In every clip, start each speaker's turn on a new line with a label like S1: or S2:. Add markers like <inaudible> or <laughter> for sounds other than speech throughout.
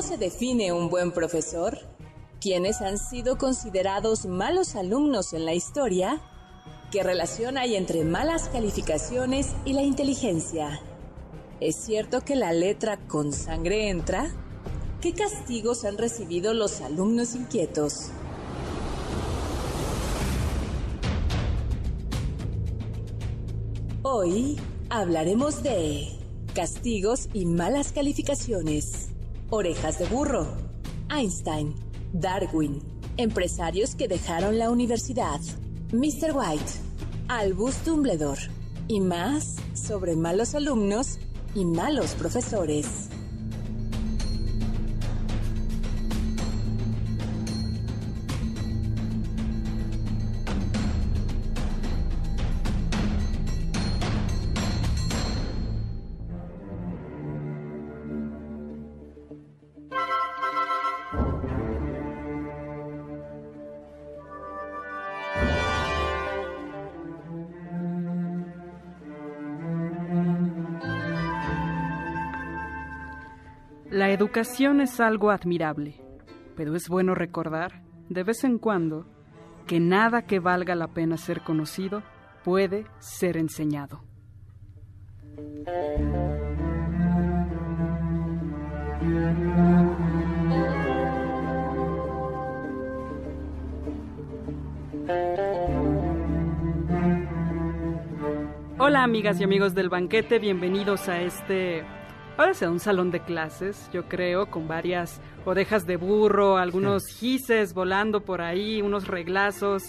S1: ¿Cómo se define un buen profesor? ¿Quiénes han sido considerados malos alumnos en la historia? ¿Qué relación hay entre malas calificaciones y la inteligencia? ¿Es cierto que la letra con sangre entra? ¿Qué castigos han recibido los alumnos inquietos? Hoy hablaremos de castigos y malas calificaciones. Orejas de burro, Einstein, Darwin, empresarios que dejaron la universidad, Mr. White, Albus Dumbledore y más sobre malos alumnos y malos profesores.
S2: La educación es algo admirable, pero es bueno recordar, de vez en cuando, que nada que valga la pena ser conocido puede ser enseñado. Hola amigas y amigos del banquete, bienvenidos a este Ahora sea un salón de clases, yo creo, con varias orejas de burro, algunos gises volando por ahí, unos reglazos.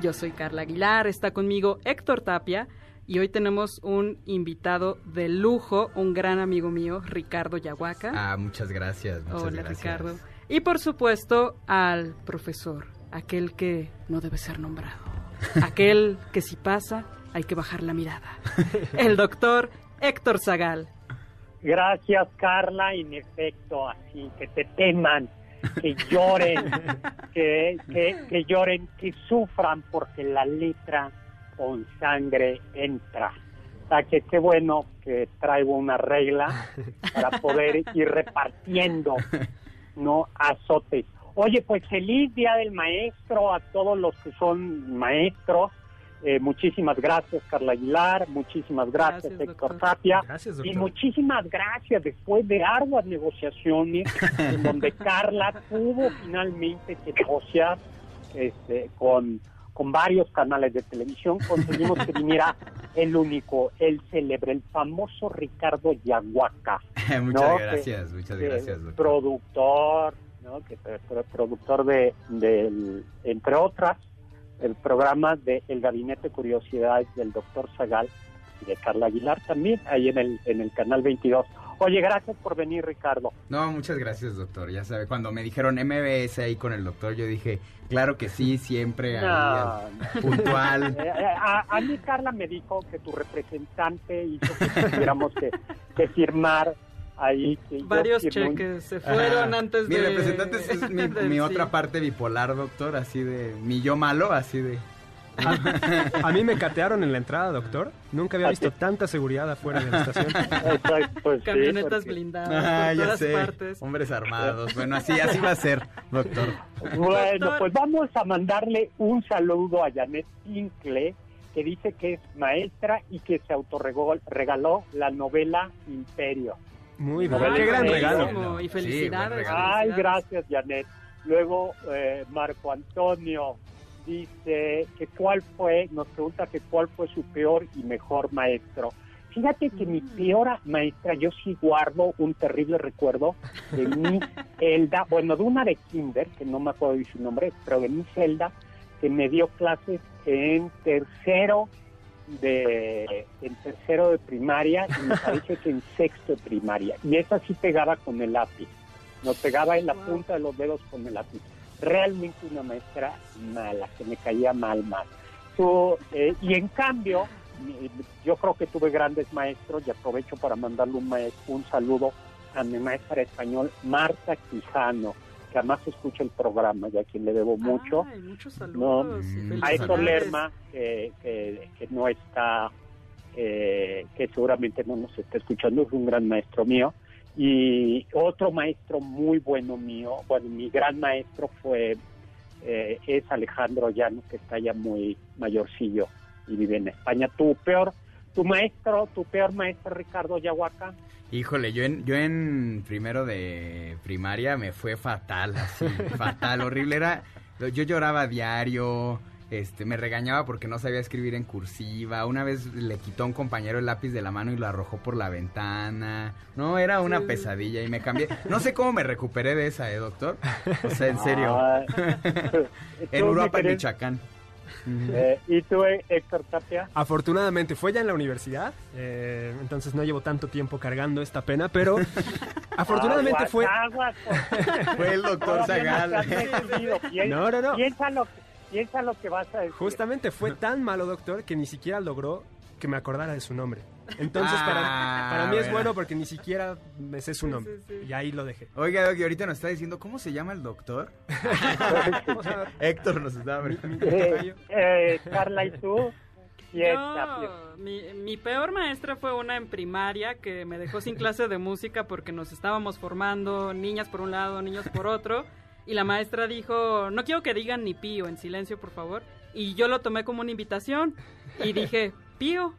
S2: Yo soy Carla Aguilar, está conmigo Héctor Tapia y hoy tenemos un invitado de lujo, un gran amigo mío, Ricardo Yahuaca.
S3: Ah, muchas gracias. Muchas
S2: Hola
S3: gracias.
S2: Ricardo. Y por supuesto al profesor, aquel que no debe ser nombrado, <laughs> aquel que si pasa hay que bajar la mirada, <laughs> el doctor Héctor Zagal.
S4: Gracias, Carla. En efecto, así, que te teman, que lloren, <laughs> que, que, que lloren, que sufran, porque la letra con sangre entra. O sea, que qué bueno que traigo una regla para poder ir repartiendo, ¿no? Azotes. Oye, pues feliz Día del Maestro a todos los que son maestros. Eh, muchísimas gracias, Carla Aguilar. Muchísimas gracias,
S2: Gracias,
S4: Héctor
S2: doctor.
S4: Tapia.
S5: Gracias,
S4: Y muchísimas gracias después de arduas negociaciones <laughs> en donde Carla tuvo finalmente que negociar este, con, con varios canales de televisión, conseguimos que viniera el único, el célebre, el famoso Ricardo Yahuaca. <laughs>
S3: muchas
S4: ¿no?
S3: gracias,
S4: Que-
S3: muchas gracias, doctor.
S4: Productor, ¿no? Que productor de, del- entre otras, el programa de El Gabinete de Curiosidades del doctor Zagal y de Carla Aguilar también, ahí en el, en el canal 22. Oye, gracias por venir, Ricardo.
S3: No, muchas gracias, doctor. Ya sabe, cuando me dijeron MBS ahí con el doctor, yo dije, claro que sí, siempre ahí,
S4: No,
S3: al- puntual. <laughs>
S4: Eh, eh, a, a mí Carla me dijo que tu representante hizo que tuviéramos que, que firmar ahí. que yo
S2: Varios
S4: un-
S2: cheques se fueron
S3: Ajá.
S2: antes
S3: Mi
S2: de...
S3: representante es <laughs> mi, mi
S2: sí.
S3: otra parte bipolar, doctor, así de mi yo malo, así de... <laughs>
S5: A mí me catearon en la entrada, doctor. Nunca había visto <laughs> tanta seguridad afuera de la estación.
S4: Exacto, pues sí,
S2: Camionetas
S4: porque-
S2: blindadas
S3: Ah,
S2: por
S3: ya
S2: todas
S3: sé,
S2: partes.
S3: hombres armados. Bueno, así, así va a ser, doctor.
S4: Bueno,
S2: Doctor.
S4: pues vamos a mandarle un saludo a Janet Tinkle, que dice que es maestra y que se autorregaló la novela Imperio.
S5: Muy bien. Qué gran regalo.
S2: Y felicidades.
S4: Ay, gracias, Janet. Luego, eh, Marco Antonio dice que cuál fue, nos pregunta que cuál fue su peor y mejor maestro. Fíjate que mi peor maestra, yo sí guardo un terrible recuerdo de mi <laughs> Elda, bueno, de una de Kinder, que no me acuerdo de su nombre, pero de mi Zelda, que me dio clases en tercero de en tercero de primaria y me parece que en sexto de primaria. Y esa sí pegaba con el lápiz. Nos pegaba en la punta de los dedos con el lápiz. Realmente una maestra mala, que me caía mal, mal. Eh, y en cambio, yo creo que tuve grandes maestros y aprovecho para mandarle un, maestro, un saludo a mi maestra de español, Marta Quijano, que además escucha el programa y a quien le debo mucho.
S2: Ay, muchos saludos.
S3: Mm.
S4: A Héctor
S2: felicidades.
S4: Lerma, que, que, que no está, eh, que seguramente no nos está escuchando, es un gran maestro mío. Y otro maestro muy bueno mío, bueno, mi gran maestro fue, eh, es Alejandro Llano, que está ya muy mayorcillo y vive en España. Tu peor, tu maestro, tu peor maestro, Ricardo Yahuaca.
S3: Híjole, yo en, yo en primero de primaria me fue fatal, así, <laughs> fatal, horrible. Era, yo lloraba a diario, este, me regañaba porque no sabía escribir en cursiva. Una vez le quitó a un compañero el lápiz de la mano y lo arrojó por la ventana. No, era una
S2: Sí.
S3: pesadilla y me cambié. No sé cómo me recuperé de esa, ¿eh, doctor? O sea, en <laughs> serio.
S4: Ah, <laughs>
S3: en Europa, en Michoacán.
S4: Eh, ¿Y tú, Héctor Tapia?
S5: Afortunadamente fue ya en la universidad, eh, entonces no llevo tanto tiempo cargando esta pena, pero <laughs> afortunadamente
S4: Aguas,
S5: fue...
S4: aguas, <laughs>
S3: Fue el doctor Zagal. <laughs>
S5: No, no, no.
S4: Piensa lo, piensa lo que vas a decir.
S5: Justamente fue tan malo, doctor, que ni siquiera logró que me acordara de su nombre. Entonces,
S3: Ah,
S5: para, para mí es
S3: bueno.
S5: porque ni siquiera me sé su nombre.
S2: sí, sí.
S5: Y ahí lo dejé.
S3: Oiga, Doc, y ahorita nos está diciendo, ¿cómo se llama el doctor? <laughs> <laughs> Héctor nos está
S5: Mi- mi
S4: Eh, eh, Carla, ¿y tú? <laughs>
S2: No, mi, mi peor maestra fue una en primaria que me dejó sin clase de música porque nos estábamos formando, niñas por un lado, niños por otro, y la maestra dijo, no quiero que digan ni pío, en silencio por favor, y yo lo tomé como una invitación y dije, pío,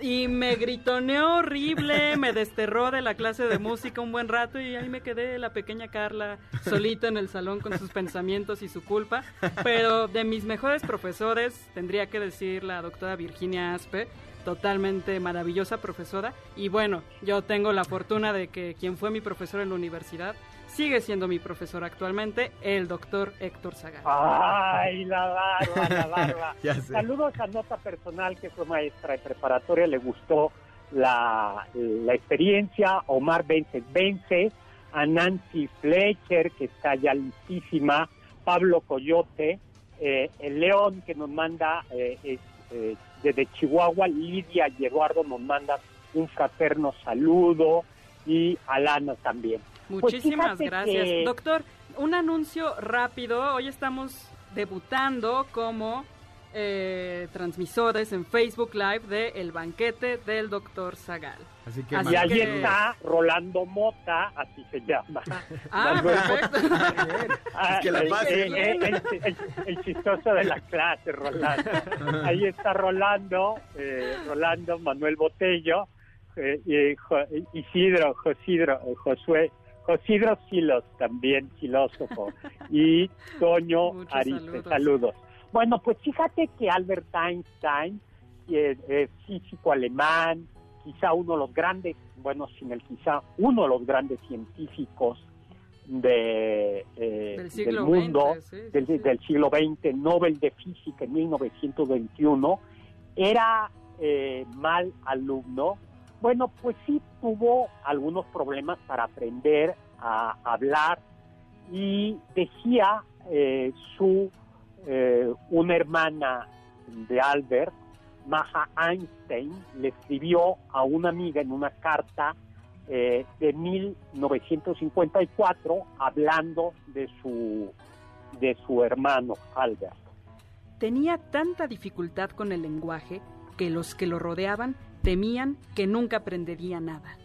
S2: y me gritoneó horrible, me desterró de la clase de música un buen rato y ahí me quedé la pequeña Carla solita en el salón con sus pensamientos y su culpa. Pero de mis mejores profesores tendría que decir la doctora Virginia Aspe, totalmente maravillosa profesora. Y bueno, yo tengo la fortuna de que quien fue mi profesor en la universidad sigue siendo mi profesor actualmente, el doctor Héctor Zagal.
S4: Ay, la barba, la barba. <laughs>
S3: Ya sé.
S4: Saludos a Nota Personal, que fue maestra de preparatoria, le gustó la, la experiencia. Omar Vences Vences, a Nancy Fletcher, que está ya listísima. Pablo Coyote, eh, el León, que nos manda eh, eh, desde Chihuahua. Lidia y Eduardo nos mandan un fraterno saludo. Y Alana también. Pues
S2: Muchísimas gracias.
S4: que-
S2: Doctor, un anuncio rápido. Hoy estamos debutando como eh, transmisores en Facebook Live de El Banquete del Doctor Zagal.
S3: Así que
S2: Así
S4: Y
S2: que-
S4: ahí está Rolando Mota, así se llama.
S2: Ah, <laughs> perfecto.
S4: Ah, <laughs>
S3: que la
S4: el-
S3: pasen.
S4: el, el- el- el chistoso de la clase, Rolando. Ahí está Rolando, eh, Rolando, Manuel Botello, eh, y Jo- Isidro, Josidro, eh, Josué, Josidro Silos, también filósofo, <laughs> y Toño
S2: Muchos
S4: Ariste,
S2: saludos.
S4: saludos. Bueno, pues fíjate que Albert Einstein, físico alemán, quizá uno de los grandes, bueno, sin el quizá, uno de los grandes científicos de, eh,
S2: Del
S4: mundo,
S2: XX, sí, sí,
S4: del,
S2: sí.
S4: del siglo XX, Nobel de Física en 1921, era eh, mal alumno. Bueno, pues sí tuvo algunos problemas para aprender a hablar y decía eh, su eh, una hermana de Albert, Maja Einstein, le escribió a una amiga en una carta eh, de 1954 hablando de su de su hermano Albert.
S2: Tenía tanta dificultad con el lenguaje que los que lo rodeaban temían que nunca aprendería nada.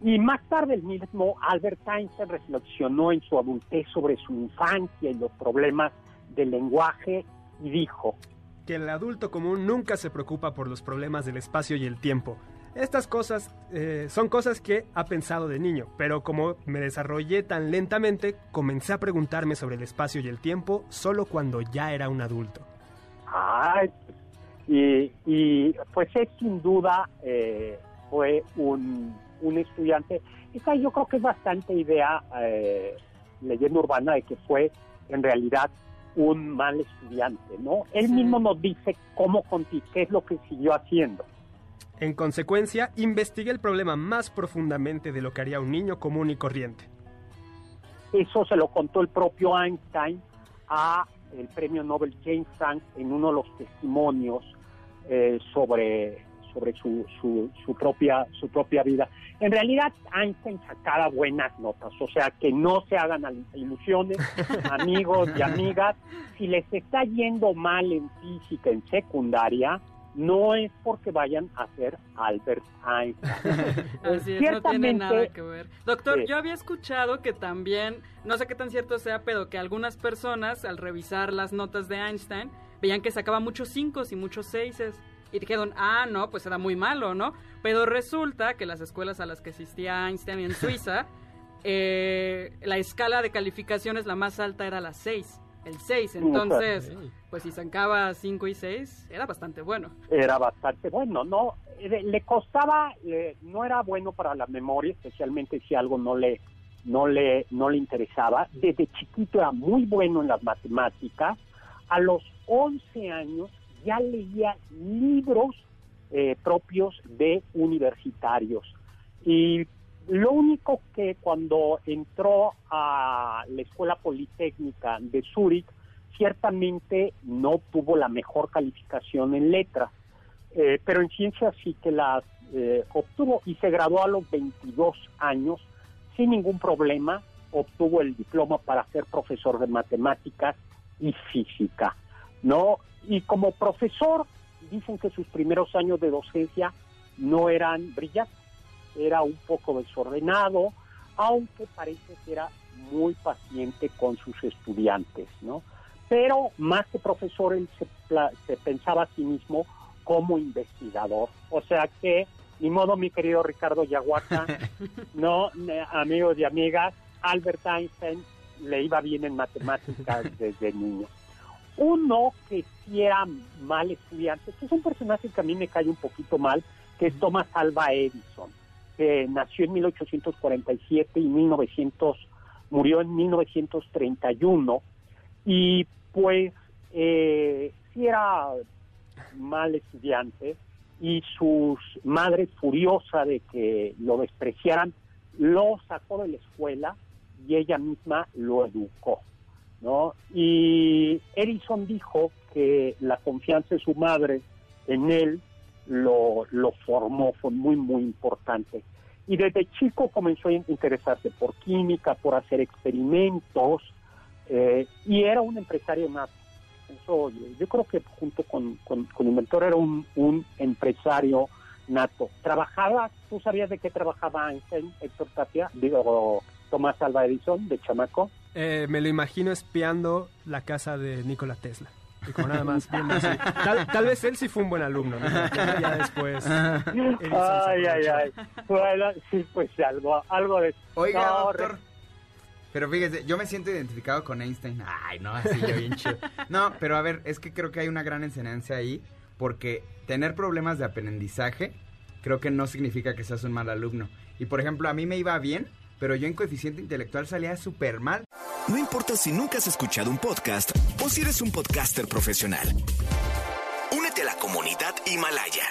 S4: Y más tarde el mismo Albert Einstein reflexionó en su adultez sobre su infancia y los problemas del lenguaje y dijo,
S5: Que el adulto común nunca se preocupa por los problemas del espacio y el tiempo. Estas cosas eh, son cosas que ha pensado de niño, pero como me desarrollé tan lentamente, comencé a preguntarme sobre el espacio y el tiempo solo cuando ya era un adulto.
S4: Ay, y, y, pues es sin duda eh, fue un, un, estudiante. Esa yo creo que es bastante idea, eh, leyenda urbana, de que fue en realidad un mal estudiante, ¿no? Él mismo nos dice cómo qué es lo que siguió haciendo.
S5: En consecuencia, investigué el problema más profundamente de lo que haría un niño común y corriente.
S4: Eso se lo contó el propio Einstein a el premio Nobel James Frank en uno de los testimonios eh, sobre sobre su, su, su, propia, su propia vida. En realidad, Einstein sacaba buenas notas, o sea, que no se hagan ilusiones, <laughs> amigos y amigas. Si les está yendo mal en física en secundaria, no es porque vayan a ser Albert Einstein. <laughs>
S2: Así es, no tiene nada que ver. Doctor, yo había escuchado que también, no sé qué tan cierto sea, pero que algunas personas al revisar las notas de Einstein veían que sacaba muchos cinco y muchos seises y dijeron, ah, no, pues era muy malo, ¿no? Pero resulta que las escuelas a las que asistía Einstein en Suiza, <laughs> eh, la escala de calificaciones, la más alta era la 6, el 6. Entonces, pues si sacaba 5 y 6, era bastante bueno.
S4: Era bastante bueno, ¿no? Eh, le costaba, no era bueno para la memoria, especialmente si algo no le, no le, no le interesaba. Desde chiquito era muy bueno en las matemáticas. A los 11 años ya leía libros eh, propios de universitarios. Y lo único que cuando entró a la Escuela Politécnica de Zúrich, ciertamente no tuvo la mejor calificación en letras, eh, pero en ciencias sí que las eh, obtuvo y se graduó a los 22 años. Sin ningún problema, obtuvo el diploma para ser profesor de matemáticas y física. ¿no? Y como profesor, dicen que sus primeros años de docencia no eran brillantes, era un poco desordenado, aunque parece que era muy paciente con sus estudiantes, ¿no? Pero más que profesor, él se, pensaba a sí mismo como investigador. O sea que, ni modo, mi querido Ricardo Yaguaca, <laughs> no, amigos y amigas, Albert Einstein le iba bien en matemáticas <laughs> desde niño. Uno que sí era mal estudiante, que es un personaje que a mí me cae un poquito mal, que es Thomas Alva Edison, que nació en 1847 y 1900, murió en 1931, y pues eh, sí era mal estudiante, y su madre furiosa de que lo despreciaran, lo sacó de la escuela y ella misma lo educó. ¿no? Y Edison dijo que la confianza de su madre en él lo, lo formó, fue muy, muy importante. Y desde chico comenzó a interesarse por química, por hacer experimentos, eh, y era un empresario nato. Eso, yo creo que junto con, con, Inventor era un, un, empresario nato. Trabajaba, ¿tú sabías de qué trabajaba Einstein, Héctor Tapia? Digo, Tomás Alva Edison, de chamaco.
S5: Eh, me lo imagino espiando la casa de Nikola Tesla. Y como nada más viendo así. Tal, vez él sí fue un buen alumno, Ya después.
S4: ay, ay, ay. Bueno, sí, pues algo, algo de.
S3: Oiga, doctor. Pero fíjese, yo me siento identificado con Einstein. Ay, no, así yo bien chido. No, pero a ver, es que creo que hay una gran enseñanza ahí, porque tener problemas de aprendizaje creo que no significa que seas un mal alumno. Y por ejemplo, a mí me iba bien pero yo en coeficiente intelectual salía súper mal.
S6: No importa si nunca has escuchado un podcast o si eres un podcaster profesional. Únete a la comunidad Himalaya.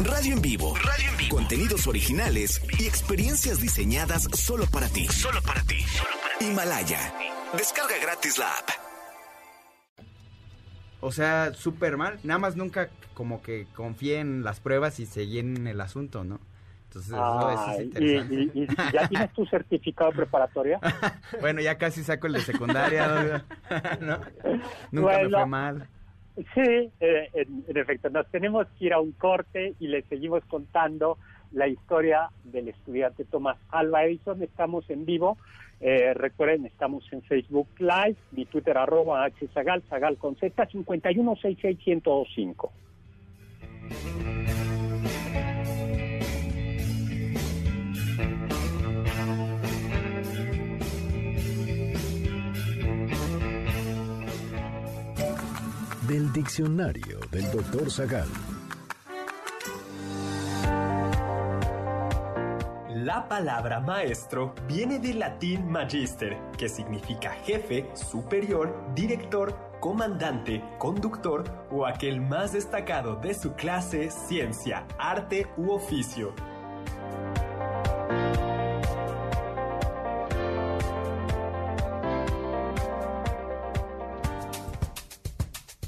S6: Radio en vivo. Radio en vivo. Contenidos originales y experiencias diseñadas solo para ti. Solo para ti. Himalaya. Descarga gratis la app.
S3: O sea, súper mal. Nada más nunca como que confié en las pruebas y seguí en el asunto, ¿no? Entonces, es interesante.
S4: ¿y, ya tienes tu certificado preparatoria? <laughs>
S3: bueno, ya casi saco el de secundaria. <laughs> Nunca me fue mal.
S4: Sí, eh, en, efecto, nos tenemos que ir a un corte y le seguimos contando la historia del estudiante Tomás Alba Edison. Estamos en vivo. Eh, recuerden, estamos en Facebook Live, mi Twitter arroba hzagal, zagal con z, 5166125.
S6: Del diccionario del doctor Zagal.
S7: La palabra maestro viene del latín magister, que significa jefe, superior, director comandante, conductor o aquel más destacado de su clase, ciencia, arte u oficio.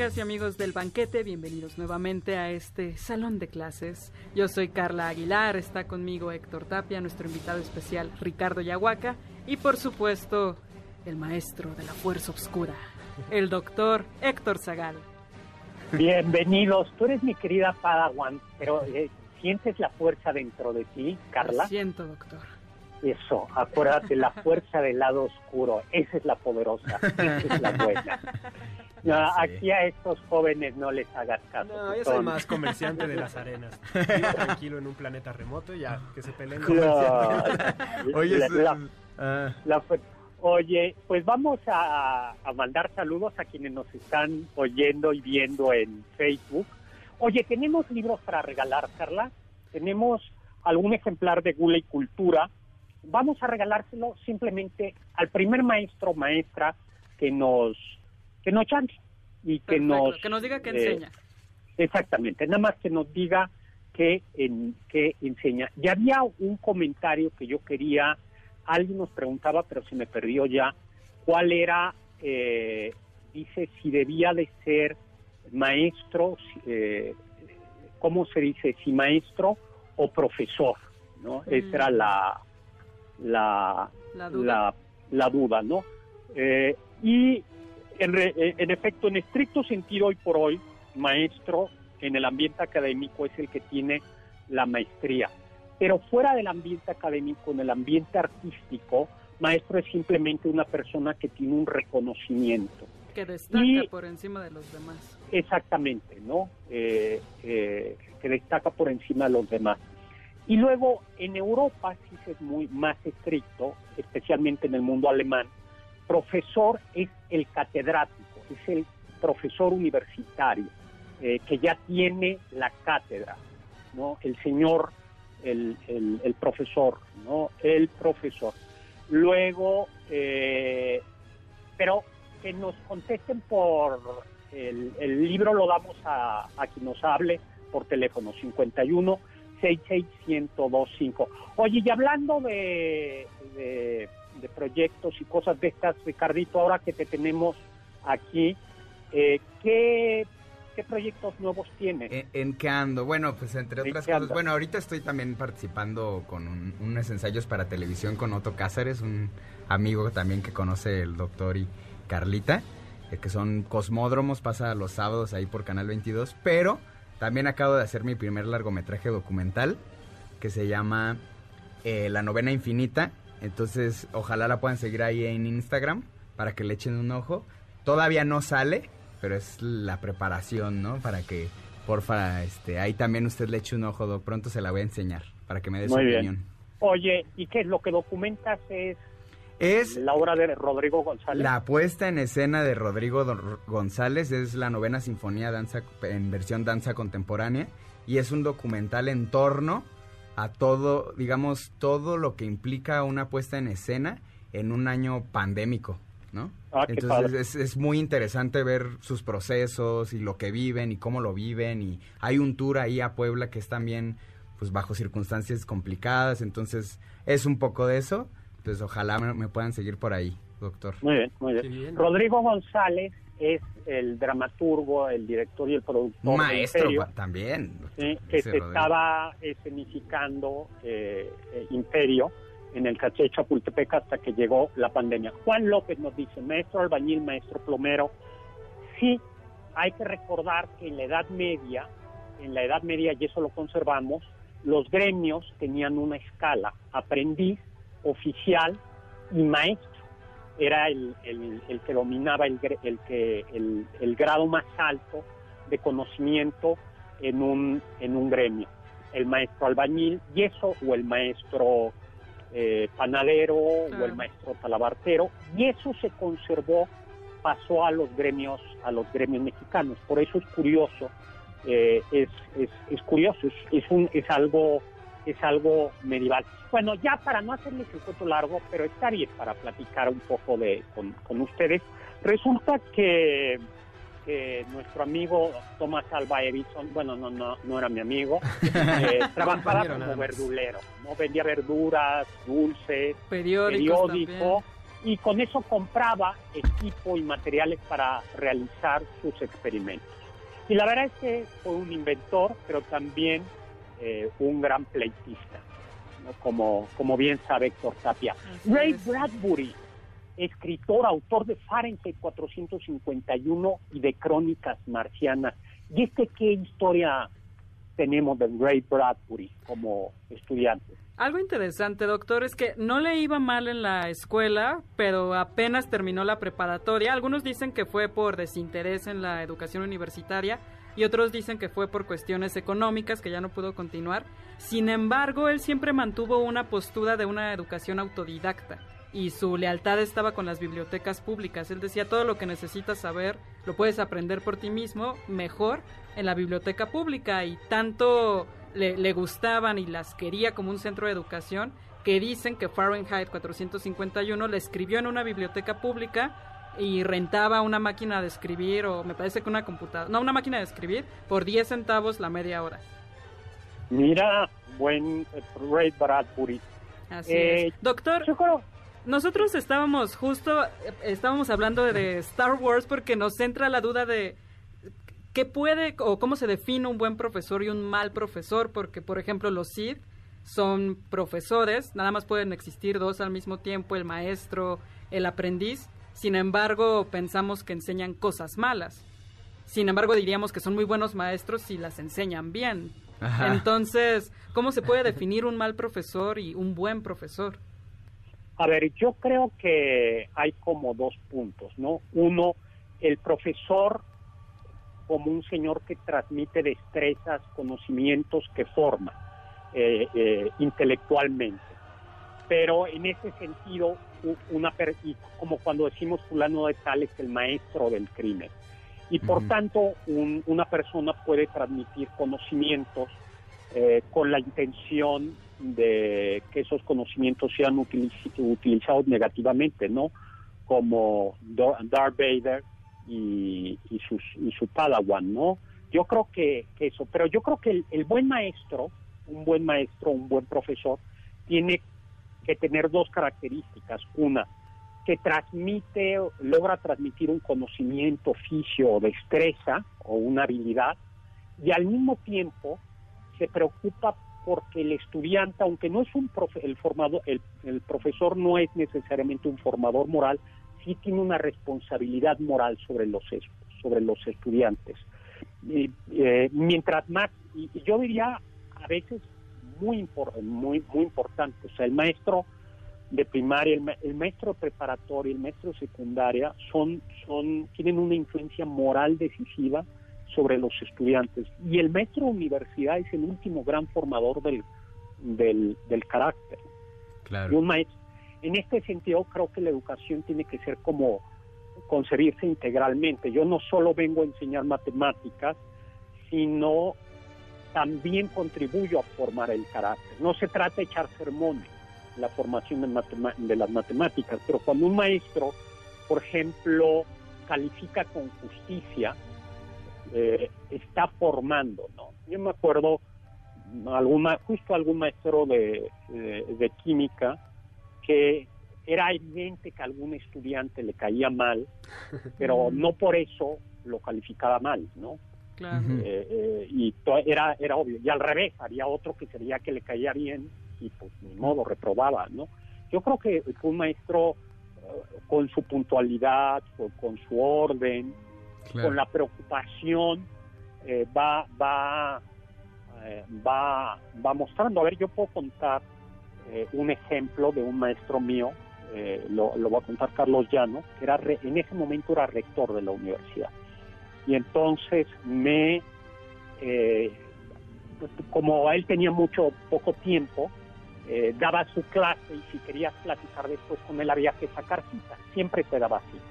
S2: Amigas y amigos del banquete, bienvenidos nuevamente a este salón de clases. Yo soy Carla Aguilar, está conmigo Héctor Tapia, nuestro invitado especial Ricardo Yahuaca y por supuesto el maestro de la fuerza oscura, el doctor Héctor Zagal.
S4: Bienvenidos, tú eres mi querida Padawan, pero eh, ¿sientes la fuerza dentro de ti, Carla?
S2: Lo siento, doctor.
S4: Eso, acuérdate, la fuerza del lado oscuro, esa es la poderosa, esa es la buena. No,
S3: Sí.
S4: Aquí a estos jóvenes no les hagas caso.
S5: No, yo soy
S4: son-
S5: más comerciante de las arenas. Vivo <laughs> tranquilo en un planeta remoto y ya, que se peleen.
S4: No, <laughs>
S3: Oye,
S4: la-
S3: ah,
S4: la Oye, pues vamos a, a mandar saludos a quienes nos están oyendo y viendo en Facebook. Oye, tenemos libros para regalar, Carla. Tenemos algún ejemplar de Gula y Cultura. Vamos a regalárselo simplemente al primer maestro o maestra que nos que nos llame y que
S2: Perfecto,
S4: nos
S2: que nos diga qué
S4: eh,
S2: enseña.
S4: Exactamente, nada más que nos diga qué, en, qué enseña. Y había un comentario que yo quería, alguien nos preguntaba, pero se me perdió ya, cuál era, eh, dice, si debía de ser maestro, eh, ¿cómo se dice? Si maestro o profesor, ¿no?
S2: Mm.
S4: Esa era la, la,
S2: La duda.
S4: la, la duda, ¿no? Eh, y en, re- eh, en efecto, en estricto sentido, hoy por hoy, maestro en el ambiente académico es el que tiene la maestría. Pero fuera del ambiente académico, en el ambiente artístico, maestro es simplemente una persona que tiene un reconocimiento.
S2: Que destaca
S4: y-
S2: por encima de los demás.
S4: Exactamente, ¿no? Eh, eh, que destaca por encima de los demás. Y luego en Europa sí es muy más estricto, especialmente en el mundo alemán. Profesor es el catedrático, es el profesor universitario eh, que ya tiene la cátedra, ¿no? El señor, el, el- profesor, ¿no? El profesor. Luego, eh, pero que nos contesten por el, libro lo damos a, quien nos hable por teléfono 51 66 1025. Oye, y hablando de, de proyectos y cosas de estas, Ricardito, ahora que te tenemos aquí, eh, ¿qué, ¿qué proyectos nuevos tienes?
S3: ¿En, en qué ando? Bueno, pues entre
S4: ¿En
S3: otras cosas. Bueno, ahorita estoy también participando con un- unos ensayos para televisión con Otto Cáceres, un amigo también que conoce el doctor y Carlita, eh, que son cosmódromos, pasa los sábados ahí por Canal 22, pero también acabo de hacer mi primer largometraje documental que se llama eh, La Novena Infinita. Entonces, ojalá la puedan seguir ahí en Instagram para que le echen un ojo. Todavía no sale, pero es la preparación, ¿no? Para que, porfa, este, ahí también usted le eche un ojo. Pronto se la voy a enseñar para que me dé su
S4: bien.
S3: opinión.
S4: Oye, ¿y qué es lo que documentas? Es
S3: Es
S4: la obra de Rodrigo González.
S3: la puesta en escena de Rodrigo González, es la novena sinfonía danza en versión danza contemporánea y es un documental en torno a todo, digamos, todo lo que implica una puesta en escena en un año pandémico, ¿no?
S4: Ah,
S3: Entonces es, es muy interesante ver sus procesos y lo que viven y cómo lo viven y hay un tour ahí a Puebla que es también pues bajo circunstancias complicadas, entonces es un poco de eso, entonces ojalá me, me puedan seguir por ahí, doctor.
S4: Muy bien, muy bien. Rodrigo González es el dramaturgo, el director y el productor
S3: Maestro
S4: Imperio,
S3: también.
S4: ¿sí? que se
S3: Rodrigo.
S4: estaba escenificando eh, eh, Imperio, en el caché Chapultepec hasta que llegó la pandemia. Juan López nos dice, maestro albañil, maestro plomero, sí, hay que recordar que en la Edad Media, en la Edad Media, y eso lo conservamos, los gremios tenían una escala, aprendiz, oficial y maestro. Era el, el, que dominaba el, el que, el, el grado más alto de conocimiento en un, en un gremio. El maestro albañil y eso, o el maestro eh, panadero o el maestro talabartero, y eso se conservó, pasó a los gremios, a los gremios mexicanos. Por eso es curioso, eh, es, es, es, curioso, es, es, un, es algo es algo medieval. Bueno, ya para no hacerles el cuento largo, pero está bien para platicar un poco de con, con ustedes, resulta que nuestro amigo Thomas Alba Edison, bueno, no, no, no era mi amigo, <laughs> eh, trabajaba como verdulero, ¿no? Vendía verduras, dulces, periódico, y con eso compraba equipo y materiales para realizar sus experimentos. Y la verdad es que fue un inventor, pero también eh, un gran pleitista, como, como bien sabe Héctor Tapia. Ray Bradbury escritor, autor de Fahrenheit 451 y de Crónicas Marcianas. ¿Y este qué historia tenemos de Ray Bradbury como estudiante?
S2: Algo interesante, doctor, es que no le iba mal en la escuela, pero apenas terminó la preparatoria. Algunos dicen que fue por desinterés en la educación universitaria y otros dicen que fue por cuestiones económicas que ya no pudo continuar. Sin embargo, él siempre mantuvo una postura de una educación autodidacta y su lealtad estaba con las bibliotecas públicas. Él decía, todo lo que necesitas saber lo puedes aprender por ti mismo mejor en la biblioteca pública y tanto le, gustaban y las quería como un centro de educación que dicen que Fahrenheit 451 le escribió en una biblioteca pública y rentaba una máquina de escribir o me parece que una computadora, no, una máquina de escribir por 10 centavos la media hora.
S4: Mira, buen Ray Bradbury.
S2: Así es. Doctor, nosotros estábamos justo, estábamos hablando de Star Wars porque nos centra la duda de qué puede o cómo se define un buen profesor y un mal profesor, porque por ejemplo los Sith son profesores, nada más pueden existir dos al mismo tiempo, el maestro, el aprendiz, sin embargo pensamos que enseñan cosas malas. Sin embargo diríamos que son muy buenos maestros si las enseñan bien. Entonces, ¿cómo se puede <laughs> definir un mal profesor y un buen profesor?
S4: A ver, yo creo que hay como dos puntos, ¿no? Uno, el profesor como un señor que transmite destrezas, conocimientos que forma eh, eh, intelectualmente. Pero en ese sentido, una como cuando decimos fulano de tal es el maestro del crimen. Y por tanto, una persona puede transmitir conocimientos eh, con la intención de que esos conocimientos sean utilizados negativamente, ¿no? Como Darth Vader y, sus, y su Padawan, ¿no? Yo creo que, eso, pero yo creo que el, buen maestro, un buen maestro, un buen profesor, tiene que tener dos características. Una, que transmite, logra transmitir un conocimiento, oficio o destreza o una habilidad, y al mismo tiempo se preocupa porque el estudiante, aunque no es un el formador, el, profesor no es necesariamente un formador moral, sí tiene una responsabilidad moral sobre los sobre los estudiantes. Eh, mientras más, y, yo diría a veces muy muy muy importante, o sea, el maestro de primaria, el, el maestro preparatorio, el maestro secundaria son son tienen una influencia moral decisiva sobre los estudiantes. Y el maestro de universidad es el último gran formador del, del, carácter.
S3: Claro.
S4: un maestro. En este sentido, creo que la educación tiene que ser como concebirse integralmente. Yo no solo vengo a enseñar matemáticas, sino también contribuyo a formar el carácter. No se trata de echar sermones la formación de, de las matemáticas, pero cuando un maestro, por ejemplo, califica con justicia, eh, está formando, ¿no? Yo me acuerdo alguna, justo algún maestro de, de, química que era evidente que a algún estudiante le caía mal, pero <laughs> no por eso lo calificaba mal, ¿no?
S2: Claro.
S4: Eh, eh, y era, era obvio. Y al revés, había otro que sería que le caía bien y pues ni modo, reprobaba, ¿no? Yo creo que fue un maestro eh, con su puntualidad, con, su orden, con la preocupación, eh, va, va, eh, va, va mostrando. A ver, yo puedo contar un ejemplo de un maestro mío, lo, lo, va a contar Carlos Llano, que era en ese momento era rector de la universidad. Y entonces me, como él tenía mucho, poco tiempo, eh, daba su clase y si querías platicar después con él había que sacar cita, siempre te daba cita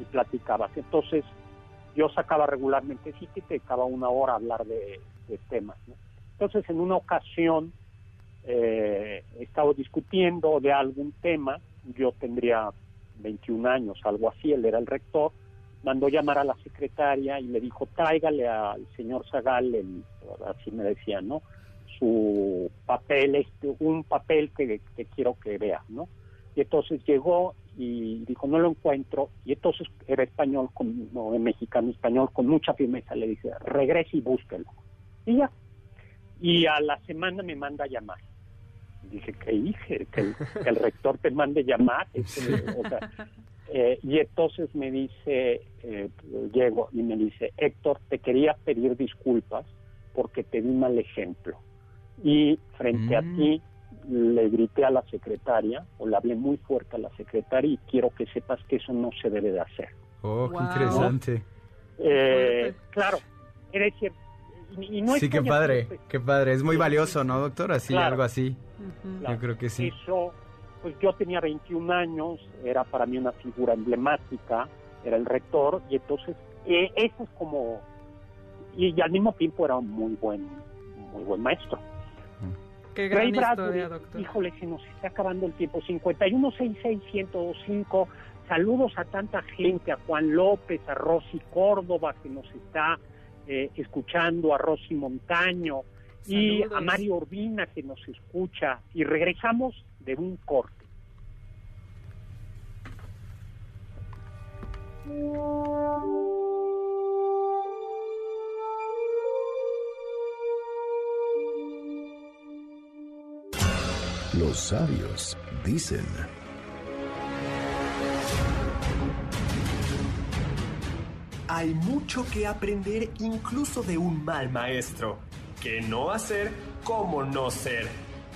S4: y platicabas. Entonces yo sacaba regularmente cita y te dedicaba una hora a hablar de, temas. Entonces en una ocasión eh, estaba discutiendo de algún tema, yo tendría 21 años, algo así, él era el rector, mandó llamar a la secretaria y le dijo, tráigale al señor Zagal, el, así me decían, ¿no? su papel, este, un papel que, quiero que vea, ¿no? Y entonces llegó y dijo, no lo encuentro, y entonces era español, con, no, mexicano español, con mucha firmeza, le dice, regrese y búsquelo. Y ya. Y a la semana me manda a llamar. Dije, ¿qué dije? Que el, <laughs> rector te mande llamar. <laughs> Este, eh, y entonces me dice, eh, llego y me dice, Héctor, te quería pedir disculpas porque te di mal ejemplo y frente a mm. ti le grité a la secretaria o le hablé muy fuerte a la secretaria y quiero que sepas que eso no se debe de hacer.
S3: Oh, qué interesante.
S4: Eh, claro, es cierto. Y, no
S3: sí, qué padre, qué padre. Es muy valioso, ¿no, doctor? Así, algo así. Yo creo que sí.
S4: Eso, pues yo tenía 21 años, era para mí una figura emblemática, era el rector, y entonces eh, eso es como... Y, y, al mismo tiempo era un muy buen, muy buen maestro.
S2: Qué gran historia, doctor.
S4: Híjole, se nos está acabando el tiempo. 5166125. Saludos a tanta gente, a Juan López, a Rosy Córdoba, que nos está eh, escuchando, a Rosy Montaño, y a Mario Urbina, que nos escucha. Y regresamos de un corte.
S6: Los sabios dicen.
S7: Hay mucho que aprender incluso de un mal maestro. ¿Qué no hacer? ¿Cómo no ser?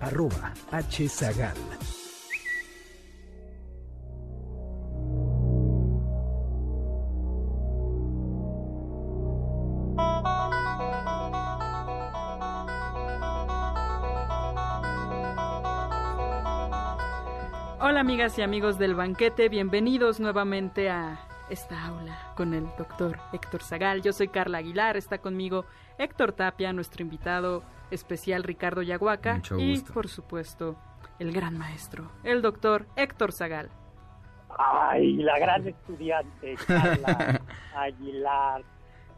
S6: arroba hzagal.
S2: Hola amigas y amigos del banquete, bienvenidos nuevamente a esta aula con el doctor Héctor Zagal. Yo soy Carla Aguilar, está conmigo Héctor Tapia, nuestro invitado especial Ricardo Yaguaca y por supuesto el gran maestro, el doctor Héctor Zagal.
S4: Ay, la gran estudiante Carla <laughs> Aguilar.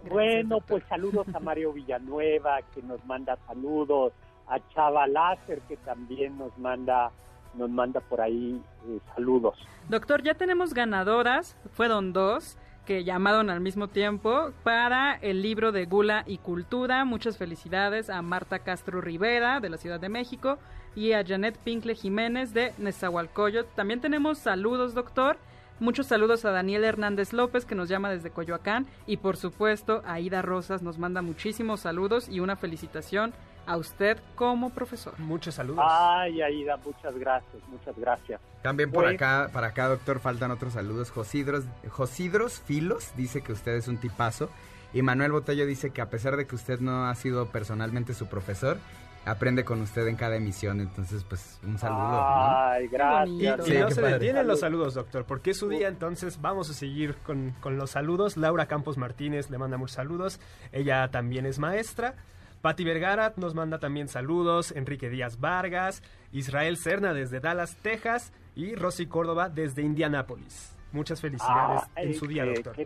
S4: bueno, pues saludos a Mario Villanueva que nos manda saludos, a Chava Láser que también nos manda nos manda por ahí eh, saludos.
S2: Doctor, ya tenemos ganadoras, fueron dos que llamaron al mismo tiempo para el libro de Gula y Cultura. Muchas felicidades a Marta Castro Rivera de la Ciudad de México y a Janet Pinkle Jiménez de Nezahualcóyotl. También tenemos saludos, doctor. Muchos saludos a Daniel Hernández López que nos llama desde Coyoacán y por supuesto a Ida Rosas nos manda muchísimos saludos y una felicitación a usted como profesor.
S5: Muchos saludos.
S4: Ay, Aida, muchas gracias, muchas gracias.
S3: También por pues- acá, para acá, doctor, faltan otros saludos. Josidros, Josidros Filos dice que usted es un tipazo. Y Manuel Botello dice que a pesar de que usted no ha sido personalmente su profesor, aprende con usted en cada emisión. Entonces, pues, un saludo.
S4: Ay, gracias.
S5: Y, no se detienen los saludos, doctor, porque es su día. Entonces, vamos a seguir con, con los saludos. Laura Campos Martínez le manda muchos saludos. Ella también es maestra. Pati Vergara nos manda también saludos, Enrique Díaz Vargas, Israel Cerna desde Dallas, Texas, Y Rosy Córdoba desde Indianápolis. Muchas felicidades en su día, doctor.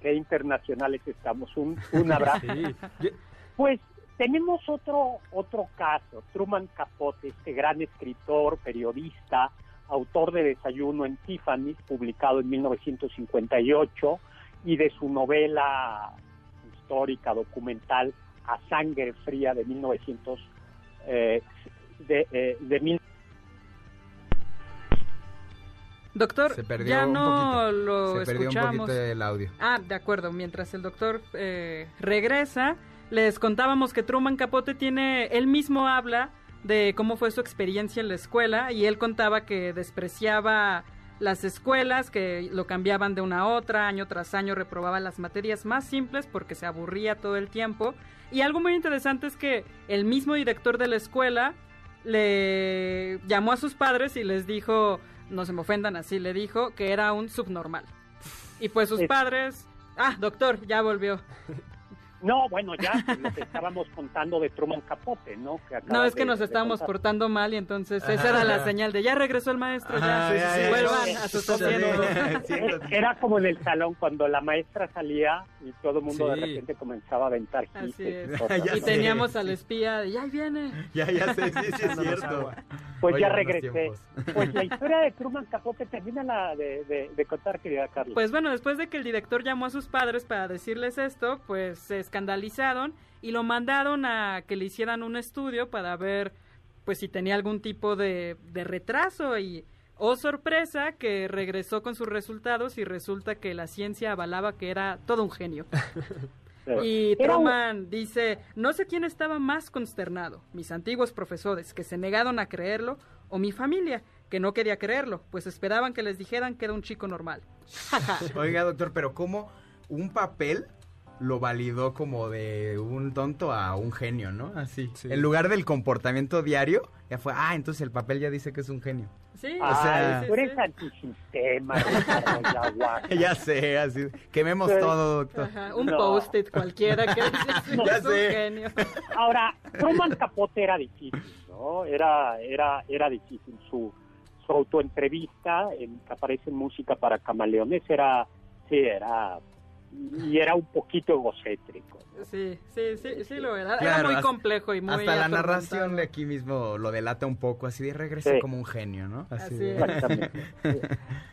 S4: Qué, internacionales estamos. Un, un abrazo. Pues tenemos otro, otro caso, Truman Capote, este gran escritor, periodista, autor de Desayuno en Tiffany, publicado en 1958, y de su novela histórica, documental, A Sangre Fría de 1900, eh, de, eh, de
S2: Doctor, ya no lo
S3: Se perdió un poquito el audio.
S2: Ah, de acuerdo. Mientras el doctor eh, regresa, les contábamos que Truman Capote tiene, él mismo habla de cómo fue su experiencia en la escuela y él contaba que despreciaba las escuelas, que lo cambiaban de una a otra, año tras año reprobaba las materias más simples porque se aburría todo el tiempo. Y algo muy interesante es que el mismo director de la escuela le llamó a sus padres y les dijo, no se me ofendan así, le dijo que era un subnormal. Y pues sus padres, ah, doctor, ya volvió. <laughs>
S4: No, bueno, ya nos estábamos contando de Truman Capote, ¿no?
S2: no, es que nos estábamos portando mal y entonces esa era la señal de ya regresó el maestro, ya, vuelvan a sus asientos. <laughs>
S4: Era como en el salón cuando la maestra salía y todo el mundo de repente comenzaba a aventar
S2: Así <laughs> Y teníamos al espía, ya viene.
S3: Ya, ya sé, sí, sí es cierto.
S4: Pues ya regresé. Pues la <laughs> historia de Truman Capote termina la de, de, de, contar, querida Carlos.
S2: Pues bueno, después de que el director llamó a sus padres para decirles esto, pues escandalizaron y lo mandaron a que le hicieran un estudio para ver pues si tenía algún tipo de, de retraso y oh sorpresa que regresó con sus resultados y resulta que la ciencia avalaba que era todo un genio. <laughs> Y Truman dice, no sé quién estaba más consternado, mis antiguos profesores que se negaron a creerlo o mi familia que no quería creerlo, pues esperaban que les dijeran que era un chico normal. <laughs>
S3: Oiga, doctor, pero ¿cómo un papel lo validó como de un tonto a un genio, ¿no? Así. En lugar del comportamiento diario, ya fue, ah, entonces el papel ya dice que es un genio.
S2: Sí,
S4: o sea, tú eres antisistema. <laughs>
S3: ya sé, así. Quememos todo, doctor.
S2: un post-it cualquiera que <laughs> ya es sé. un genio.
S4: Ahora, Truman Capote era difícil, ¿no? Era, era, era difícil. Su, su autoentrevista, en, que aparece en Música para Camaleones, era, sí, era y era un poquito egocéntrico.
S2: Sí, sí, sí, sí lo era. era muy complejo y muy
S3: Hasta la narración de aquí mismo lo delata un poco, así de regresa como un genio, ¿no?
S2: Así,
S4: Exactamente.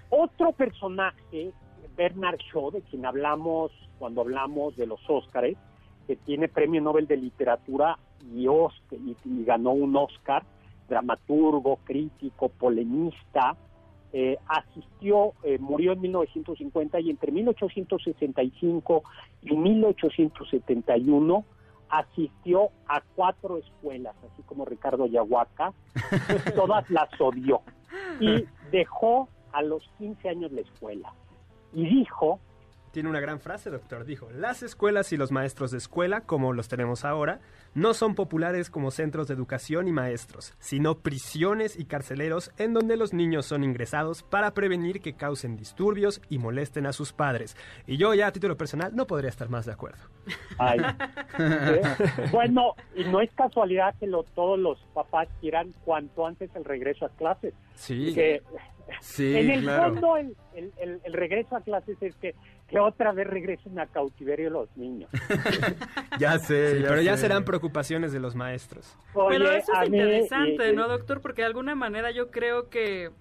S4: Otro personaje, Bernard Shaw, de quien hablamos cuando hablamos de los Óscares, que tiene premio Nobel de Literatura y, Oscar, y ganó un Oscar, dramaturgo, crítico, polemista, eh, asistió, eh, murió en 1950 y entre 1865 y 1871 asistió a cuatro escuelas, así como Ricardo Yahuaca, <laughs> todas las odió. Y dejó a los 15 años la escuela. Y dijo
S5: tiene una gran frase, doctor. Dijo, las escuelas y los maestros de escuela, como los tenemos ahora, no son populares como centros de educación y maestros, sino prisiones y carceleros en donde los niños son ingresados para prevenir que causen disturbios y molesten a sus padres. Y yo ya a título personal no podría estar más de acuerdo. <laughs>
S4: Bueno, y no es casualidad que todos los papás quieran cuanto antes el regreso a clases.
S5: Sí.
S3: sí,
S4: en el
S3: claro.
S4: fondo el, el regreso a clases es que que otra vez regresen a cautiverio los niños. <laughs>
S3: ya sé,
S5: pero ya serán preocupaciones de los maestros.
S2: pero eso es interesante, ¿no, doctor? Porque de alguna manera yo creo que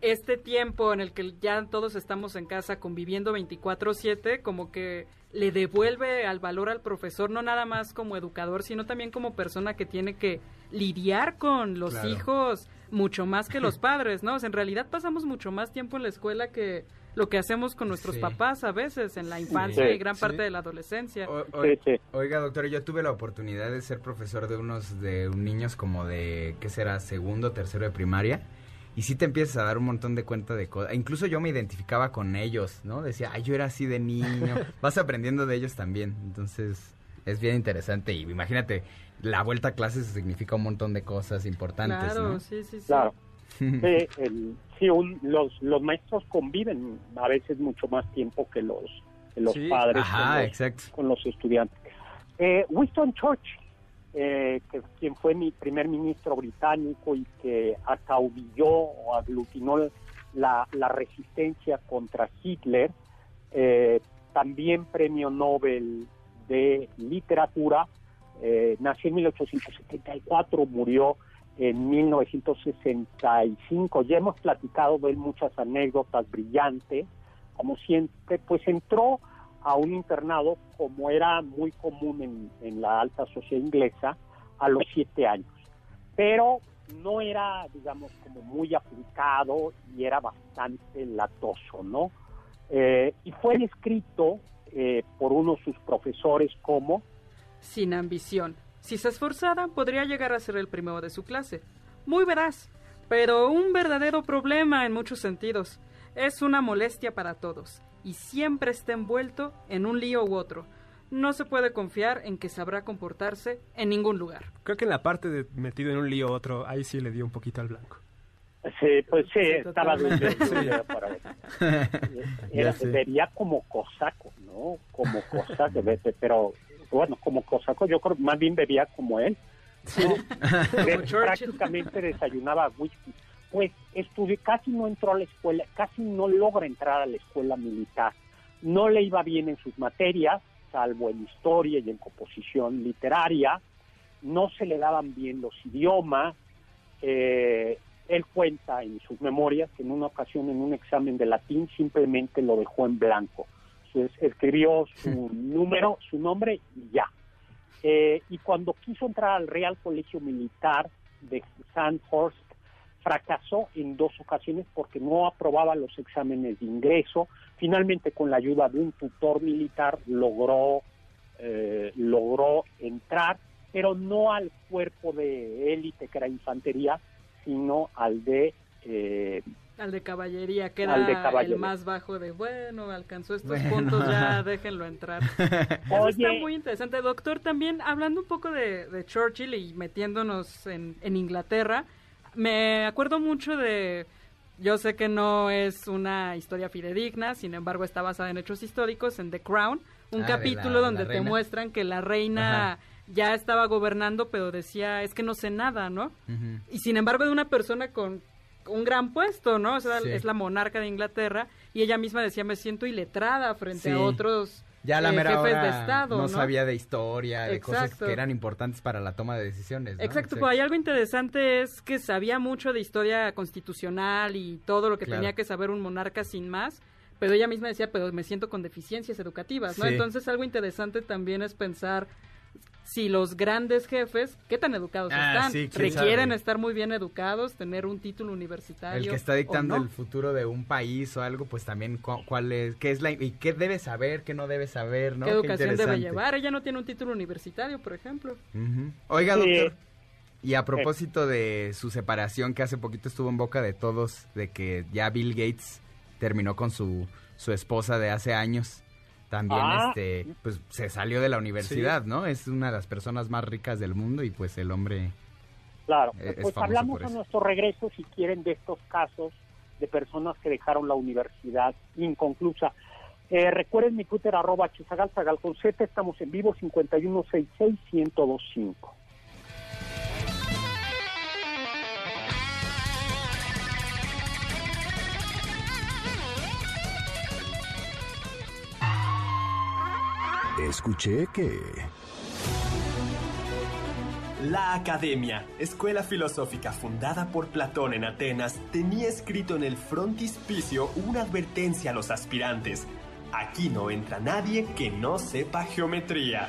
S2: este tiempo en el que ya todos estamos en casa conviviendo 24/7, como que le devuelve al valor al profesor, no nada más como educador, sino también como persona que tiene que lidiar con los hijos mucho más que los <laughs> padres, ¿no? O sea, en realidad pasamos mucho más tiempo en la escuela que lo que hacemos con nuestros papás a veces en la infancia y gran parte de la adolescencia.
S3: oiga, doctor, yo tuve la oportunidad de ser profesor de unos de niños como de, ¿qué será? Segundo, tercero de primaria. Y sí te empiezas a dar un montón de cuenta de cosas. Incluso yo me identificaba con ellos, ¿no? Decía, ay, yo era así de niño. <laughs> Vas aprendiendo de ellos también. Entonces, es bien interesante. Y imagínate, la vuelta a clases significa un montón de cosas importantes,
S2: claro, sí, sí, sí.
S4: Claro. <laughs> el, sí, los, los maestros conviven a veces mucho más tiempo que los, los padres con, los, estudiantes. Eh, Winston Churchill, eh, que, quien fue mi primer ministro británico y que hasta o aglutinó la, resistencia contra Hitler, eh, también premio Nobel de literatura, eh, nació en 1874, murió en 1965. Ya hemos platicado de él muchas anécdotas brillantes. Como siempre, pues entró a un internado, como era muy común en, la alta sociedad inglesa, a los siete años. Pero no era, digamos, como muy aplicado y era bastante latoso, ¿no? Eh, y fue descrito eh, por uno de sus profesores como...
S2: Sin ambición. Si se esforzara, podría llegar a ser el primero de su clase. Muy veraz, pero un verdadero problema en muchos sentidos. Es una molestia para todos, y siempre está envuelto en un lío u otro. No se puede confiar en que sabrá comportarse en ningún lugar.
S5: Creo que en la parte de metido en un lío u otro, ahí sí le dio un poquito al blanco.
S4: Sí, pues sí, estaba Era, <laughs> vería como cosaco, ¿no? Como cosaco, <laughs> pero bueno, como cosaco, yo creo más bien bebía como él. <laughs> prácticamente desayunaba whisky. Pues estudió, casi no entró a la escuela, casi no logra entrar a la escuela militar. No le iba bien en sus materias, salvo en historia y en composición literaria. No se le daban bien los idiomas. Eh, él cuenta en sus memorias que en una ocasión en un examen de latín simplemente lo dejó en blanco escribió su número, su nombre y ya. Eh, y cuando quiso entrar al Real Colegio Militar de Sandhurst, fracasó en dos ocasiones porque no aprobaba los exámenes de ingreso. Finalmente, con la ayuda de un tutor militar, logró, eh, logró entrar, pero no al cuerpo de élite que era infantería, sino al de eh,
S2: al de caballería, que era el más bajo de, bueno, alcanzó estos puntos, ya <laughs> déjenlo entrar. <laughs> Está muy interesante. Doctor, también hablando un poco de, Churchill y metiéndonos en, en Inglaterra, me acuerdo mucho de... Yo sé que no es una historia fidedigna, sin embargo está basada en hechos históricos, en The Crown, un ah, capítulo donde te muestran que la reina ya estaba gobernando, pero decía, es que no sé nada, ¿no? Y sin embargo de una persona con un gran puesto, ¿no? O sea, es la monarca de Inglaterra y ella misma decía, me siento iletrada frente a otros
S3: ya la eh, jefes de Estado. No, sabía de historia, de cosas que eran importantes para la toma de decisiones.
S2: Exacto, pues hay algo interesante es que sabía mucho de historia constitucional y todo lo que tenía que saber un monarca sin más, pero ella misma decía, pero me siento con deficiencias educativas, ¿no? Entonces algo interesante también es pensar si los grandes jefes, ¿qué tan educados ah, están? Requieren estar muy bien educados, tener un título universitario.
S3: El que está dictando el futuro de un país o algo, pues también cuál es, qué es la y qué debe saber, qué no debe saber, ¿no?
S2: ¿Qué educación debe llevar? Ella no tiene un título universitario, por ejemplo.
S3: Oiga, doctor. Y a propósito de su separación, que hace poquito estuvo en boca de todos, de que ya Bill Gates terminó con su, su esposa de hace años también ah. este pues se salió de la universidad, ¿no? Es una de las personas más ricas del mundo y pues el hombre
S4: Claro, pues hablamos a nuestro regreso si quieren de estos casos de personas que dejaron la universidad inconclusa. Eh, recuerden mi Twitter arroba con Z, estamos en vivo 5166 1025.
S6: Escuché que...
S7: La Academia, escuela filosófica fundada por Platón en Atenas, tenía escrito en el frontispicio una advertencia a los aspirantes. Aquí no entra nadie que no sepa geometría.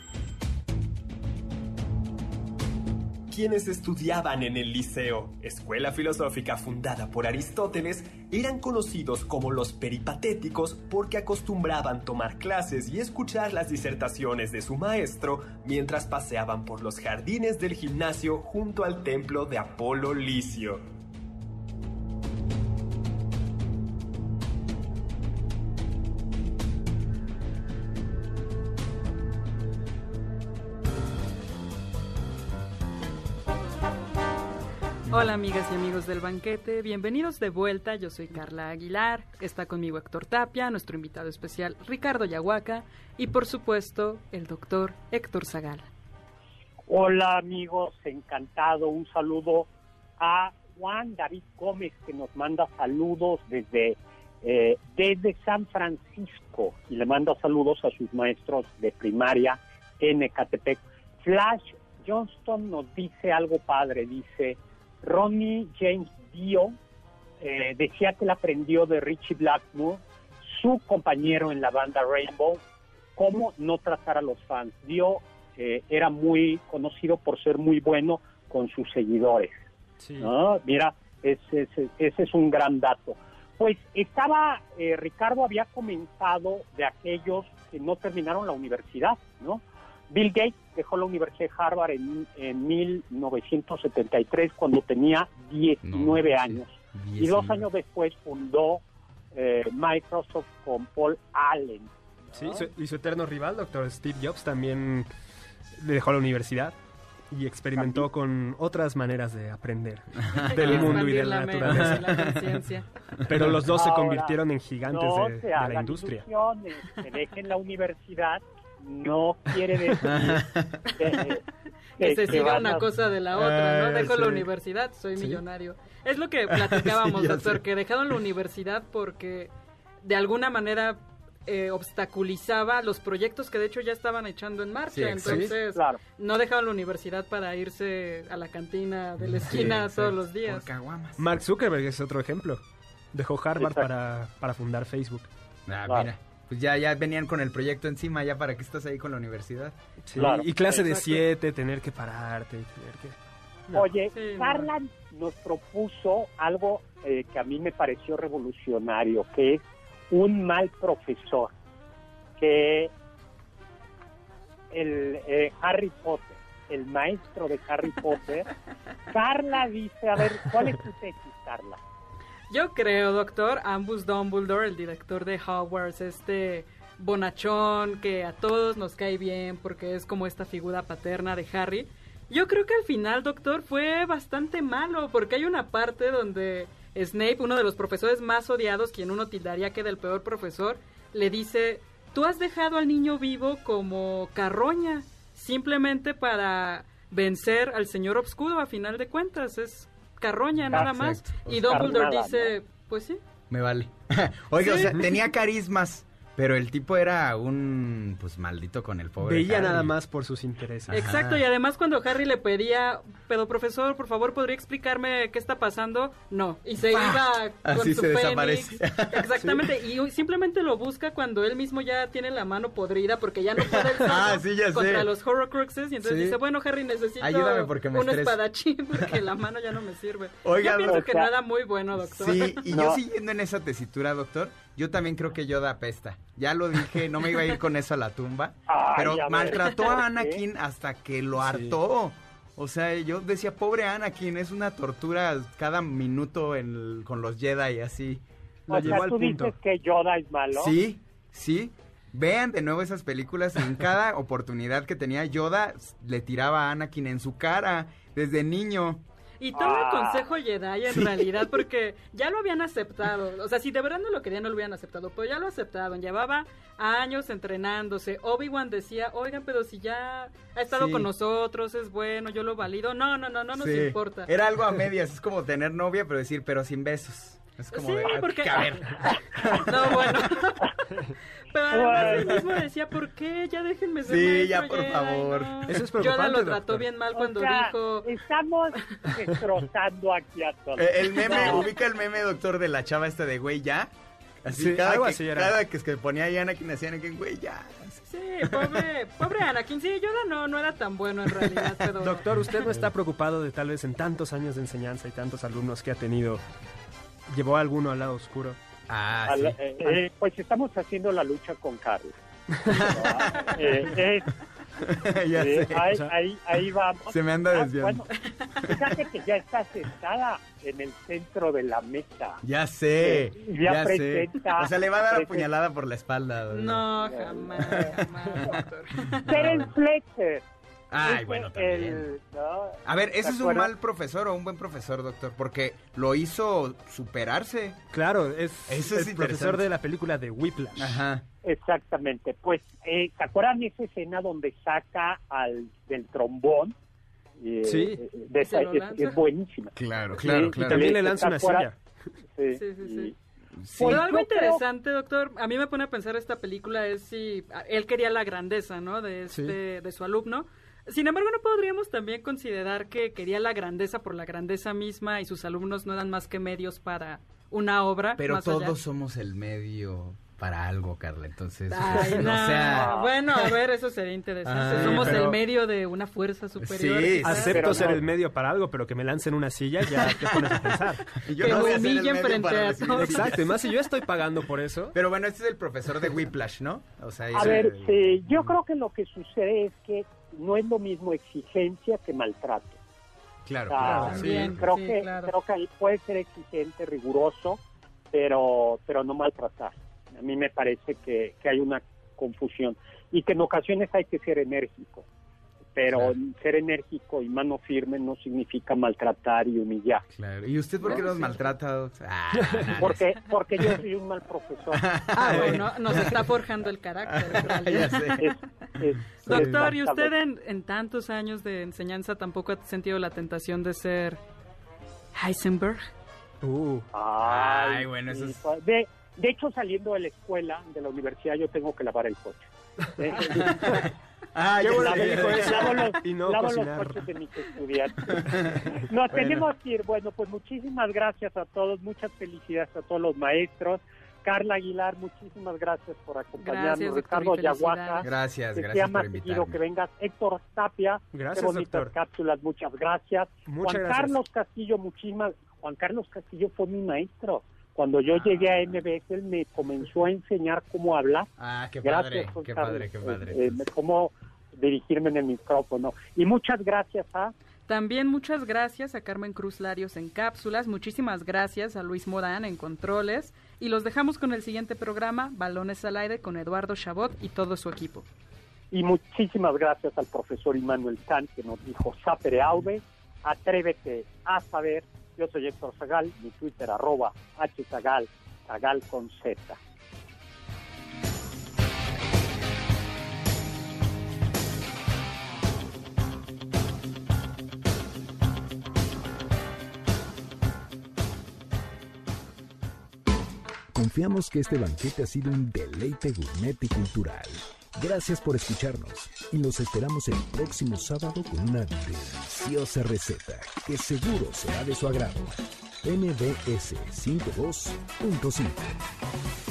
S7: quienes estudiaban en el Liceo, escuela filosófica fundada por Aristóteles, Eran conocidos como los peripatéticos porque acostumbraban tomar clases y escuchar las disertaciones de su maestro mientras paseaban por los jardines del gimnasio junto al templo de Apolo Licio.
S2: Amigas y amigos del banquete, bienvenidos de vuelta, yo soy Carla Aguilar, está conmigo Héctor Tapia, nuestro invitado especial Ricardo Yahuaca y por supuesto el doctor Héctor Zagal.
S4: Hola amigos, encantado, un saludo a Juan David Gómez que nos manda saludos desde, eh, desde San Francisco. Y le manda saludos a sus maestros de primaria en Ecatepec. Flash Johnston nos dice algo padre, dice Ronnie James Dio eh, decía que él aprendió de Richie Blackmore, su compañero en la banda Rainbow, cómo no tratar a los fans. Dio eh, era muy conocido por ser muy bueno con sus seguidores. Mira, ese, es un gran dato. Pues estaba, eh, Ricardo había comenzado de aquellos que no terminaron la universidad, ¿no? Bill Gates dejó la Universidad de Harvard en, en 1973 cuando tenía 19 años. Y dos años después fundó eh, Microsoft con Paul Allen.
S5: Sí, y su eterno rival, doctor Steve Jobs, también dejó la universidad y experimentó con otras maneras de aprender <laughs> del mundo y de la, naturaleza. Pero los dos se convirtieron en gigantes de, la industria.
S4: Que dejen la universidad no quiere decir <laughs>
S2: que, se siga una cosa de la otra, ¿no? Ah, Dejo la universidad, soy millonario. Es lo que <laughs> platicábamos, doctor, que dejaron la universidad porque de alguna manera eh, obstaculizaba los proyectos que de hecho ya estaban echando en marcha. Entonces, no dejaban la universidad para irse a la cantina de la esquina todos los días.
S5: Mark Zuckerberg es otro ejemplo. Dejó Harvard para, para fundar Facebook.
S3: Ah, mira pues ya, ya venían con el proyecto encima, ya para que estás ahí con la universidad.
S5: y clase de siete, tener que pararte, tener que...
S4: Oye, Carla nos propuso algo eh, que a mí me pareció revolucionario, que es un mal profesor, que el eh, Harry Potter, el maestro de Harry Potter, <laughs> Carla dice, a ver, ¿cuál es tu tesis, Carla?
S2: Yo creo, doctor, Ambus Dumbledore, el director de Hogwarts, este bonachón que a todos nos cae bien porque es como esta figura paterna de Harry. Yo creo que al final, doctor, fue bastante malo porque hay una parte donde Snape, uno de los profesores más odiados, quien uno tildaría que del peor profesor, le dice, tú has dejado al niño vivo como carroña, simplemente para vencer al señor obscuro a final de cuentas. Es carroña nada más. Y Dumbledore dice, pues sí.
S3: Me vale. <laughs> Oiga, o sea, tenía carismas. Pero el tipo era un, pues, maldito con el pobre
S5: Veía nada más por sus intereses.
S2: Exacto, y además cuando Harry le pedía, pero profesor, por favor, ¿podría explicarme qué está pasando? No, y se iba con su fénix. <laughs> Exactamente, y simplemente lo busca cuando él mismo ya tiene la mano podrida porque ya no puede <laughs>
S3: ah,
S2: contra los Horrocruxes y entonces dice, bueno, Harry, necesito un espadachín <laughs> porque la mano ya no me sirve. Oiga, yo pienso que nada muy bueno, doctor.
S3: Sí, y yo siguiendo en esa tesitura, doctor, yo también creo que Yoda apesta. Ya lo dije, no me iba a ir con eso a la tumba. <laughs> pero maltrató a Anakin hasta que lo hartó. O sea, yo decía, pobre Anakin, es una tortura cada minuto con los Jedi y así.
S4: Lo o sea, ¿tú dices que Yoda es malo?
S3: Sí, sí. Vean de nuevo esas películas. En cada oportunidad que tenía Yoda, le tiraba a Anakin en su cara desde niño.
S2: Y todo el ah. consejo Jedi en realidad, <laughs> porque ya lo habían aceptado. O sea, si de verdad no lo querían, no lo habían aceptado. Pero ya lo aceptaron. Llevaba años entrenándose. Obi-Wan decía, oigan, pero si ya ha estado con nosotros, es bueno, yo lo valido. No, no, no, no nos importa.
S3: Era algo a medias. Es como tener novia, pero decir, pero sin besos. Es como
S2: sí,
S3: de,
S2: porque... A ver. <laughs> no, bueno. <laughs> Pero además él mismo decía, ¿por qué? Ya déjenme ser
S3: Sí, ya, por favor.
S5: Eso es preocupante,
S2: lo trató bien mal cuando dijo...
S4: Estamos destrozando aquí a todos. Eh,
S3: el meme, ubica el meme, doctor, de la chava esta de güey, ¿ya? Así, cada, que, así cada que, que ponía ahí Anakin, hacía Anakin, güey, ya.
S2: Sí, pobre, pobre Anakin. Sí, Yoda no, no era tan bueno en realidad, pero... <laughs>
S5: Doctor, ¿usted no está preocupado de tal vez en tantos años de enseñanza y tantos alumnos que ha tenido llevó a alguno al lado oscuro?
S3: Ah,
S4: Al-
S3: sí.
S4: eh, eh, pues estamos haciendo la lucha con Carlos. <laughs> Eh, eh,
S3: ya
S4: eh,
S3: sé.
S4: ahí, vamos.
S3: Se me anda
S4: Ah,
S3: desviando.
S4: bueno, fíjate que ya está sentada en el centro de la mesa.
S3: Ya sé.
S4: Eh, ya
S3: Ya, sé. O sea, le va a dar la
S4: presenta-
S3: puñalada por la espalda.
S2: No, jamás, jamás, doctor.
S4: Terence Fletcher.
S3: Ay, bueno, también.
S4: el- ¿no?
S3: A ver, ¿ese
S4: ¿Te
S3: es un mal profesor o un buen profesor, doctor? Porque lo hizo superarse.
S5: Claro, es
S3: Eso es
S5: el profesor de la película de Whiplash.
S3: Ajá.
S4: Exactamente. Pues, eh, ¿se acuerdan esa escena donde saca al del trombón? Eh,
S5: Sí.
S4: eh, de esa- es, buenísima.
S3: Claro,
S4: Sí,
S3: claro,
S4: y
S3: claro.
S5: También le lanza una silla.
S4: Sí,
S2: Sí, sí, sí.
S4: y-
S3: Sí.
S4: Pues,
S2: Pero algo
S4: creo-
S2: interesante, doctor, a mí me pone a pensar esta película es si él quería la grandeza, ¿no? De
S5: Sí.
S2: este, de su alumno. Sin embargo, no podríamos también considerar que quería la grandeza por la grandeza misma y sus alumnos no eran más que medios para una obra.
S3: Pero
S2: más
S3: todos
S2: allá.
S3: somos el medio para algo, Carla. Entonces,
S2: Ay, <laughs>
S3: o
S2: no.
S3: sea,
S2: bueno, a ver, eso sería interesante.
S3: Ay,
S2: Somos
S5: pero-
S2: el medio de una fuerza superior.
S3: Sí.
S5: Acepto ser
S4: no.
S5: el medio para algo, pero que me lancen una silla ya te pones a pensar. <laughs>
S3: yo
S2: que
S3: no el
S2: humillen frente a todos.
S5: Exacto, y más si yo estoy pagando por eso.
S3: Pero bueno, este es el profesor de Whiplash, ¿no? O sea,
S4: A ver, sí, yo creo que lo que sucede es que no es lo mismo exigencia que maltrato.
S3: Claro,
S4: O sea, creo
S2: sí,
S4: que
S2: claro.
S4: creo que ahí puede ser exigente, riguroso, pero pero no maltratar. A mí me parece que, que hay una confusión y que en ocasiones hay que ser enérgico, pero
S3: Claro.
S4: ser enérgico y mano firme no significa maltratar y humillar.
S3: Claro. ¿Y usted por qué
S2: No,
S3: nos
S2: sí.
S3: maltrata? Ah, <laughs>
S4: Porque porque yo soy un mal profesor. <laughs>
S2: Ah, bueno, nos está forjando el carácter. <laughs>
S3: ya sé.
S4: Es- es-
S2: Doctor, ¿y usted en, en tantos años de enseñanza tampoco ha sentido la tentación de ser Heisenberg?
S5: Uh,
S4: Ay,
S3: Ay, bueno, eso es-
S4: pues, De, de hecho, saliendo de la escuela, de la universidad, yo tengo que lavar el coche.
S3: Ah,
S5: Qué
S3: ya
S5: bueno que dijo eso.
S4: lavo los,
S5: Y no
S4: lavo los coches de mis estudiantes. <laughs> No, tenemos que ir. Bueno, pues muchísimas gracias a todos, muchas felicidades a todos los maestros. Carla Aguilar, muchísimas gracias por acompañarnos.
S2: Gracias,
S4: Ricardo Yaguaca.
S3: Gracias,
S4: que sea
S3: gracias
S4: más
S3: por
S4: seguido que vengas. Héctor Tapia,
S5: Gracias,
S4: qué bonitas
S5: doctor.
S4: cápsulas, muchas gracias.
S5: Muchas
S4: Juan
S5: gracias.
S4: Carlos Castillo, muchísimas. Juan Carlos Castillo fue mi maestro. Cuando yo
S3: Ah.
S4: llegué a MBS, él me comenzó a enseñar cómo hablar.
S3: Ah, qué
S4: Gracias,
S3: padre, qué padre, qué padre.
S4: Eh, eh, cómo dirigirme en el micrófono. Y muchas gracias a
S2: También muchas gracias a Carmen Cruz Larios en cápsulas, muchísimas gracias a Luis Morán en controles y los dejamos con el siguiente programa, Balones al aire con Eduardo Chabot y todo su equipo.
S4: Y muchísimas gracias al profesor Immanuel Kant que nos dijo Sapere Aude, atrévete a saber. Yo soy Héctor Zagal, mi Twitter arroba hzagal, zagal con z.
S6: Confiamos que este banquete ha sido un deleite gourmet y cultural. Gracias por escucharnos y los esperamos el próximo sábado con una deliciosa receta que seguro será de su agrado. NBS 52.5